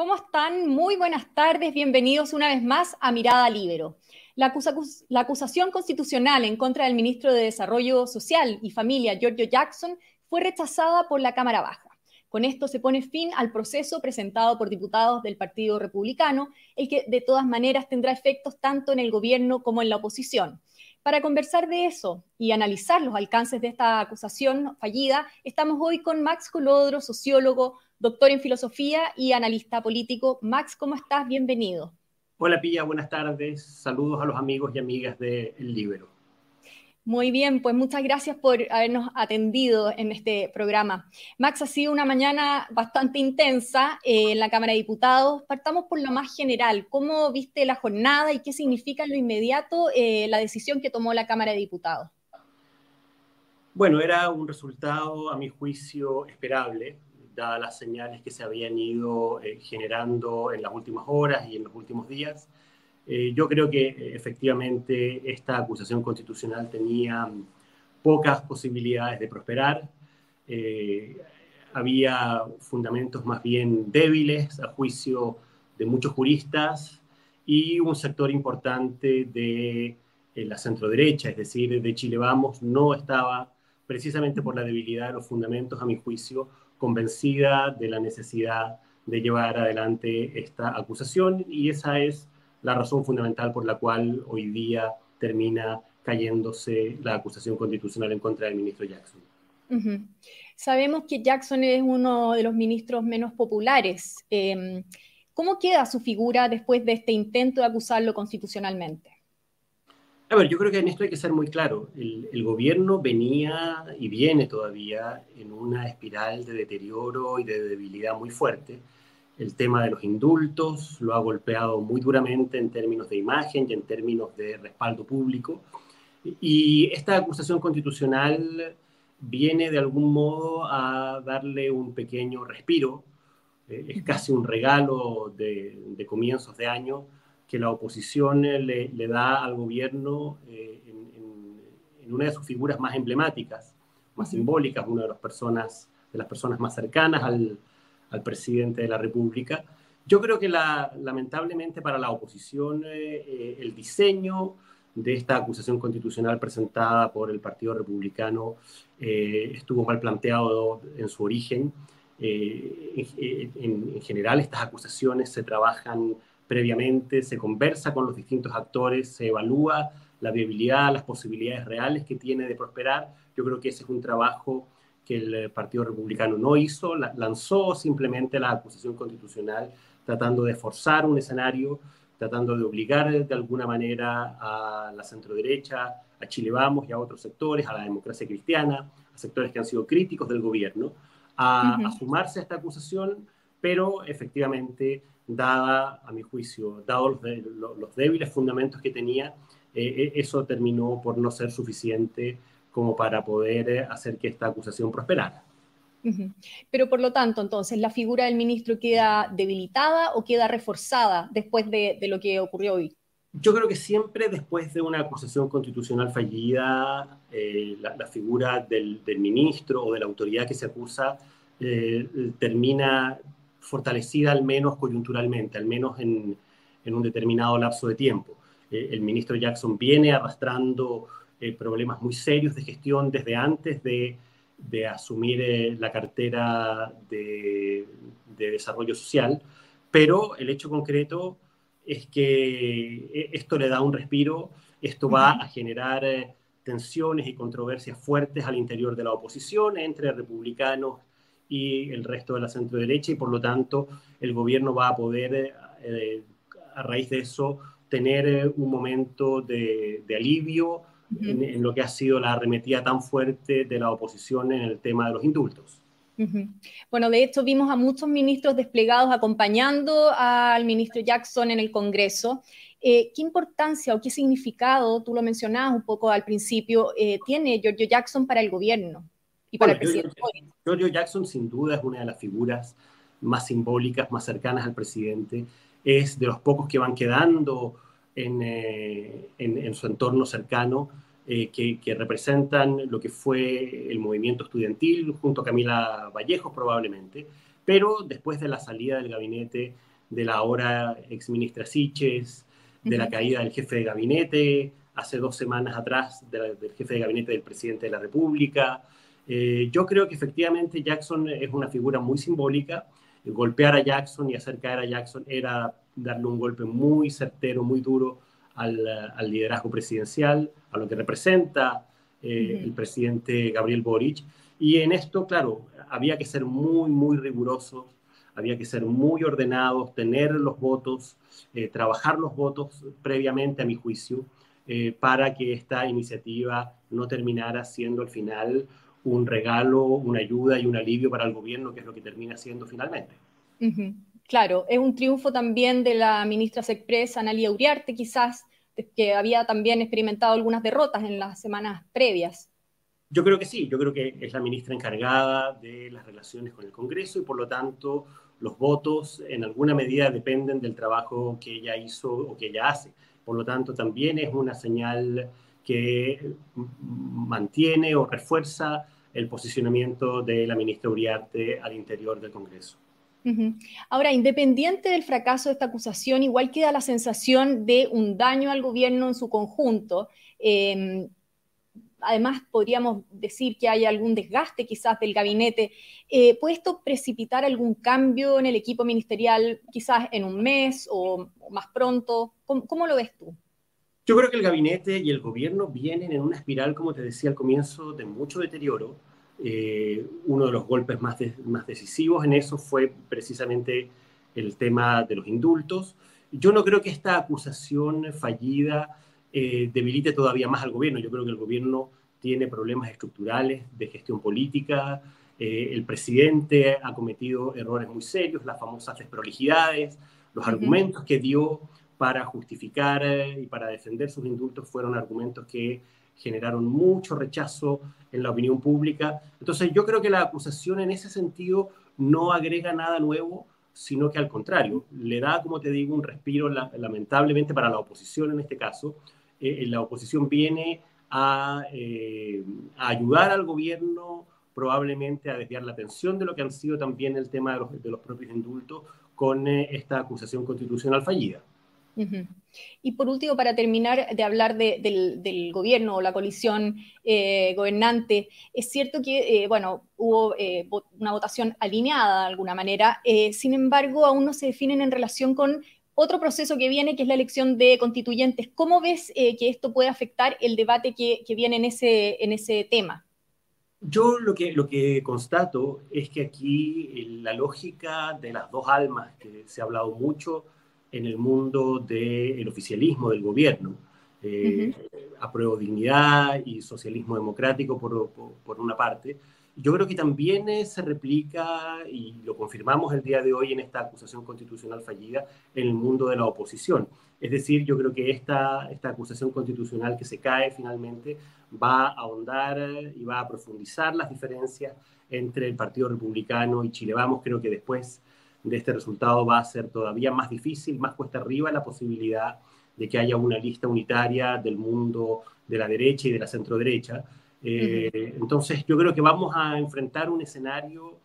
¿Cómo están? Muy buenas tardes, bienvenidos una vez más a Mirada Libero. La, la, acusación constitucional en contra del ministro de Desarrollo Social y Familia, Giorgio Jackson, fue rechazada por la Cámara Baja. Con esto se pone fin al proceso presentado por diputados del Partido Republicano, el que de todas maneras tendrá efectos tanto en el gobierno como en la oposición. Para conversar de eso y analizar los alcances de esta acusación fallida, estamos hoy con Max Colodro, sociólogo, doctor en filosofía y analista político. Max, ¿cómo estás? Bienvenido. Hola Pilla, buenas tardes. Saludos a los amigos y amigas de El Libero. Muy bien, pues muchas gracias por habernos atendido en este programa. Max, ha sido una mañana bastante intensa eh, en la Cámara de Diputados. Partamos por lo más general. ¿Cómo viste la jornada y qué significa en lo inmediato eh, la decisión que tomó la Cámara de Diputados? Bueno, era un resultado, a mi juicio, esperable, dadas las señales que se habían ido eh, generando en las últimas horas y en los últimos días. Eh, yo creo que eh, efectivamente esta acusación constitucional tenía pocas posibilidades de prosperar. Eh, había fundamentos más bien débiles a juicio de muchos juristas y un sector importante de la centroderecha, es decir, de Chile Vamos, no estaba, precisamente por la debilidad de los fundamentos, a mi juicio, convencida de la necesidad de llevar adelante esta acusación y esa es la razón fundamental por la cual hoy día termina cayéndose la acusación constitucional en contra del ministro Jackson. Sabemos que Jackson es uno de los ministros menos populares. Em, ¿Cómo queda su figura después de este intento de acusarlo constitucionalmente? A ver, yo creo que en esto hay que ser muy claro. El, el, gobierno venía y viene todavía en una espiral de deterioro y de debilidad muy fuerte el tema de los indultos lo ha golpeado muy duramente en términos de imagen y en términos de respaldo público. Y esta acusación constitucional viene de algún modo a darle un pequeño respiro. Eh, es casi un regalo de, comienzos de año que la oposición le, da al gobierno eh, en, en, una de sus figuras más emblemáticas, más simbólicas, una de las personas, de las personas más cercanas al, al presidente de la República. Yo creo que la, lamentablemente para la oposición eh, eh, el diseño de esta acusación constitucional presentada por el Partido Republicano eh, estuvo mal planteado en su origen. En, en, general estas acusaciones se trabajan previamente, se conversa con los distintos actores, se evalúa la viabilidad, las posibilidades reales que tiene de prosperar. Yo creo que ese es un trabajo que el eh, Partido Republicano no hizo, lanzó simplemente la acusación constitucional tratando de forzar un escenario, tratando de obligar de alguna manera a la centroderecha, a Chile Vamos y a otros sectores, a la democracia cristiana, a sectores que han sido críticos del gobierno, a, sumarse a esta acusación, pero efectivamente, dada, a mi juicio, dados los, débiles fundamentos que tenía, eh, e, eso terminó por no ser suficiente como para poder eh, hacer que esta acusación prosperara. Pero por lo tanto, entonces, ¿la figura del ministro queda debilitada o queda reforzada después de, lo que ocurrió hoy? Yo creo que siempre después de una acusación constitucional fallida, eh, la, figura del, ministro o de la autoridad que se acusa eh, termina fortalecida al menos coyunturalmente, al menos en, un determinado lapso de tiempo. el ministro Jackson viene arrastrando eh, problemas muy serios de gestión desde antes de, de asumir eh, la cartera de, de, desarrollo social, pero el hecho concreto es que eh, esto le da un respiro, esto va a generar tensiones y controversias fuertes al interior de la oposición entre republicanos y el resto de la centro derecha y por lo tanto el gobierno va a poder a raíz de eso tener un momento de, de alivio en, lo que ha sido la arremetida tan fuerte de la oposición en el tema de los indultos. Bueno, de hecho vimos a muchos ministros desplegados acompañando al ministro Jackson en el Congreso. Eh, ¿Qué importancia o qué significado, tú lo mencionabas un poco al principio, eh, tiene Giorgio Jackson para el gobierno y para el presidente? Giorgio, Jackson sin duda es una de las figuras más simbólicas, más cercanas al presidente. Es de los pocos que van quedando eh, en, su entorno cercano, eh, que, representan lo que fue el movimiento estudiantil junto a Camila Vallejos probablemente, pero después de la salida del gabinete de la ahora exministra Siches, de la caída del jefe de gabinete, hace dos semanas atrás del jefe de gabinete del presidente de la República. Eh, yo creo que efectivamente Jackson es una figura muy simbólica. Golpear a Jackson y hacer caer a Jackson era darle un golpe muy certero, muy duro al, al liderazgo presidencial, a lo que representa eh, el presidente Gabriel Boric. Y en esto, claro, había que ser muy, muy rigurosos, había que ser muy ordenados, tener los votos, eh, trabajar los votos previamente, a mi juicio, eh, para que esta iniciativa no terminara siendo al final un regalo, una ayuda y un alivio para el gobierno, que es lo que termina siendo finalmente. Claro, es un triunfo también de la ministra Sexpress, Analia Uriarte, quizás, que había también experimentado algunas derrotas en las semanas previas. Yo creo que sí, yo creo que es la ministra encargada de las relaciones con el Congreso y por lo tanto los votos en alguna medida dependen del trabajo que ella hizo o que ella hace. Por lo tanto, también es una señal que mantiene o refuerza el posicionamiento de la ministra Uriarte al interior del Congreso. Ahora, independiente del fracaso de esta acusación, igual queda la sensación de un daño al gobierno en su conjunto. Em, además, podríamos decir que hay algún desgaste quizás del gabinete. Eh, ¿Puede esto precipitar algún cambio en el equipo ministerial quizás en un mes o, más pronto? ¿Cómo, lo ves tú? Yo creo que el gabinete y el gobierno vienen en una espiral, como te decía al comienzo, de mucho deterioro eh, uno de los golpes más, más decisivos en eso fue precisamente el tema de los indultos. Yo no creo que esta acusación fallida eh, debilite todavía más al gobierno. Yo creo que el gobierno tiene problemas estructurales de gestión política. Eh, el presidente ha cometido errores muy serios, las famosas desprolijidades, los argumentos que dio para justificar y para defender sus indultos fueron argumentos que generaron mucho rechazo en la opinión pública. Entonces yo creo que la acusación en ese sentido no agrega nada nuevo, sino que al contrario, le da, como te digo, un respiro lamentablemente para la oposición en este caso. Eh, la oposición viene a, eh, a, ayudar al gobierno probablemente a desviar la atención de lo que han sido también el tema de los, propios indultos con eh, esta acusación constitucional fallida. Y por último, para terminar de hablar del, gobierno o la coalición eh, gobernante, es cierto que, eh, bueno, hubo eh, una votación alineada de alguna manera, sin embargo, aún no se definen en relación con otro proceso que viene, que es la elección de constituyentes. ¿Cómo ves que esto puede afectar el debate que, viene en ese, en ese tema? Yo lo que, lo que constato es que aquí la lógica de las dos almas, que se ha hablado mucho, en el mundo del oficialismo del gobierno. Eh, Apruebo dignidad y socialismo democrático por, por, una parte. Yo creo que también eh, se replica, y lo confirmamos el día de hoy en esta acusación constitucional fallida, en el mundo de la oposición. Es decir, yo creo que esta, esta acusación constitucional que se cae finalmente va a ahondar y va a profundizar las diferencias entre el Partido Republicano y Chile Vamos. Creo que después de este resultado va a ser todavía más difícil, más cuesta arriba la posibilidad de que haya una lista unitaria del mundo de la derecha y de la centro derecha. Eh, entonces, yo creo que vamos a enfrentar un escenario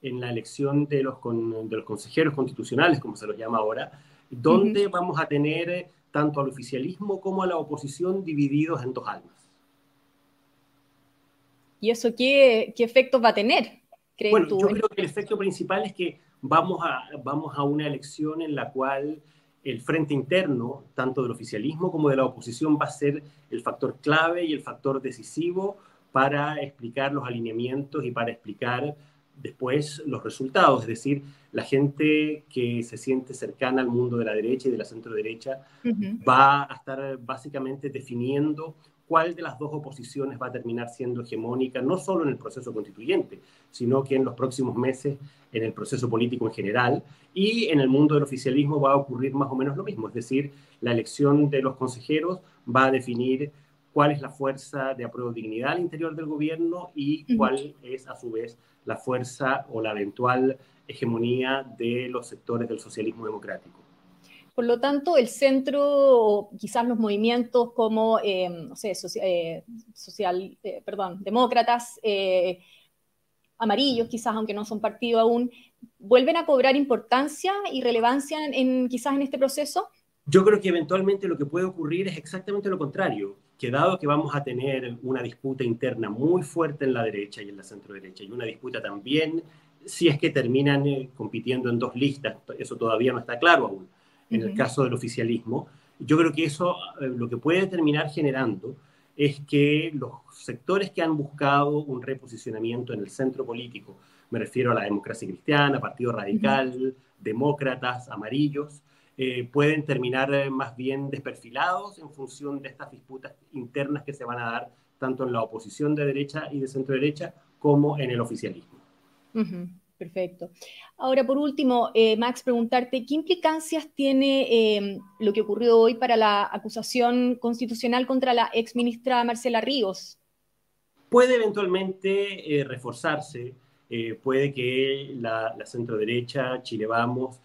en la elección de los, de los consejeros constitucionales, como se los llama ahora, donde vamos a tener tanto al oficialismo como a la oposición divididos en dos almas. ¿Y eso qué, qué efectos va a tener? Bueno, yo creo que el efecto principal es que vamos a, vamos a una elección en la cual el frente interno, tanto del oficialismo como de la oposición, va a ser el factor clave y el factor decisivo para explicar los alineamientos y para explicar después los resultados. Es decir, la gente que se siente cercana al mundo de la derecha y de la centro derecha va a estar básicamente definiendo cuál de las dos oposiciones va a terminar siendo hegemónica, no solo en el proceso constituyente, sino que en los próximos meses en el proceso político en general. Y en el mundo del oficialismo va a ocurrir más o menos lo mismo, es decir, la elección de los consejeros va a definir cuál es la fuerza de apruebo dignidad al interior del gobierno y cuál es a su vez la fuerza o la eventual hegemonía de los sectores del socialismo democrático. Por lo tanto, el centro, o quizás los movimientos como, eh, no sé, eh, social, eh, perdón, demócratas, amarillos, quizás aunque no son partido aún, vuelven a cobrar importancia y relevancia en, quizás en este proceso? Yo creo que eventualmente lo que puede ocurrir es exactamente lo contrario, que dado que vamos a tener una disputa interna muy fuerte en la derecha y en la centro derecha, y una disputa también, si es que terminan eh, compitiendo en dos listas, eso todavía no está claro aún, en el caso del oficialismo, yo creo que eso eh, lo que puede terminar generando es que los sectores que han buscado un reposicionamiento en el centro político, me refiero a la democracia cristiana, Partido Radical, demócratas, amarillos, eh, pueden terminar eh, más bien desperfilados en función de estas disputas internas que se van a dar tanto en la oposición de derecha y de centro derecha como en el oficialismo. Perfecto. Ahora, por último, eh, Max, preguntarte, ¿qué implicancias tiene em, lo que ocurrió hoy para la acusación constitucional contra la ex ministra Marcela Ríos? Puede eventualmente eh, reforzarse, eh, puede que la, la centro derecha, Chile Vamos,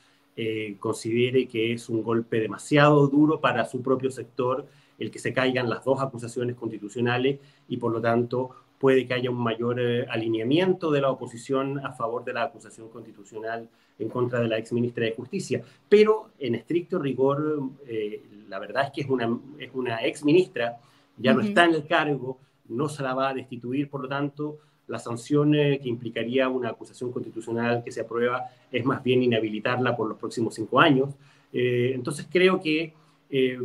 considere que es un golpe demasiado duro para su propio sector el que se caigan las dos acusaciones constitucionales y por lo tanto puede que haya un mayor eh, alineamiento de la oposición a favor de la acusación constitucional en contra de la ex ministra de Justicia. Pero en estricto rigor, eh, la verdad es que es una, es una ex ministra, ya no está en el cargo, no se la va a destituir, por lo tanto, la sanción eh, que implicaría una acusación constitucional que se aprueba es más bien inhabilitarla por los próximos cinco años. entonces creo que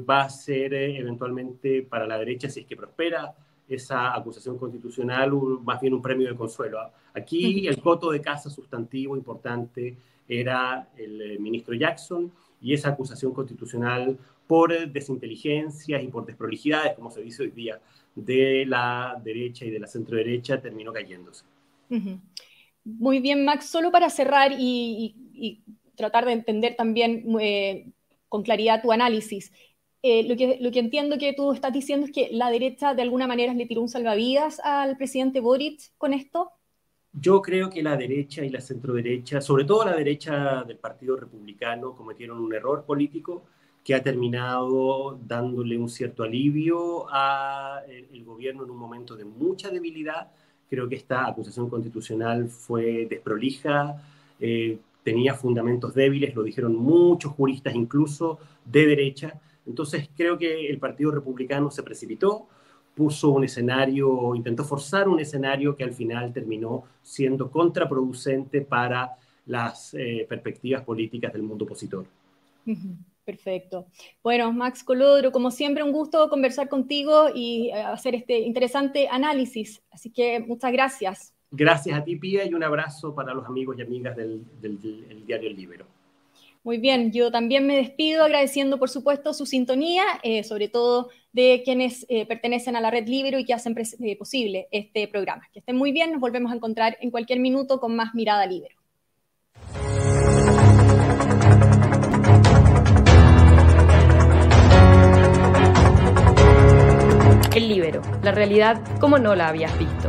va a ser eventualmente para la derecha, si es que prospera, esa acusación constitucional más bien un premio de consuelo. Aquí el coto de casa sustantivo importante era el eh, ministro Jackson y esa acusación constitucional por desinteligencias y por desprolijidades, como se dice hoy día, de la derecha y de la centro derecha terminó cayéndose. Muy bien, Max, solo para cerrar y, tratar de entender también eh, con claridad tu análisis. Eh, lo, que, lo que entiendo que tú estás diciendo es que la derecha de alguna manera le tiró un salvavidas al presidente Boric con esto. Yo creo que la derecha y la centroderecha, sobre todo la derecha del Partido Republicano, cometieron un error político que ha terminado dándole un cierto alivio al eh, gobierno en un momento de mucha debilidad. Creo que esta acusación constitucional fue desprolija, eh, tenía fundamentos débiles, lo dijeron muchos juristas, incluso de derecha, entonces creo que el Partido Republicano se precipitó, puso un escenario, intentó forzar un escenario que al final terminó siendo contraproducente para las eh, perspectivas políticas del mundo opositor. Perfecto. Bueno, Max Colodro, como siempre, un gusto conversar contigo y eh, hacer este interesante análisis. Así que muchas gracias. Gracias a ti, Pía, y un abrazo para los amigos y amigas del, diario El Libero. Muy bien, yo también me despido agradeciendo, por supuesto, su sintonía, eh, sobre todo de quienes eh, pertenecen a la red Libero y que hacen eh, posible este programa. Que estén muy bien, nos volvemos a encontrar en cualquier minuto con más Mirada Libero. El Libero, la realidad como no la habías visto.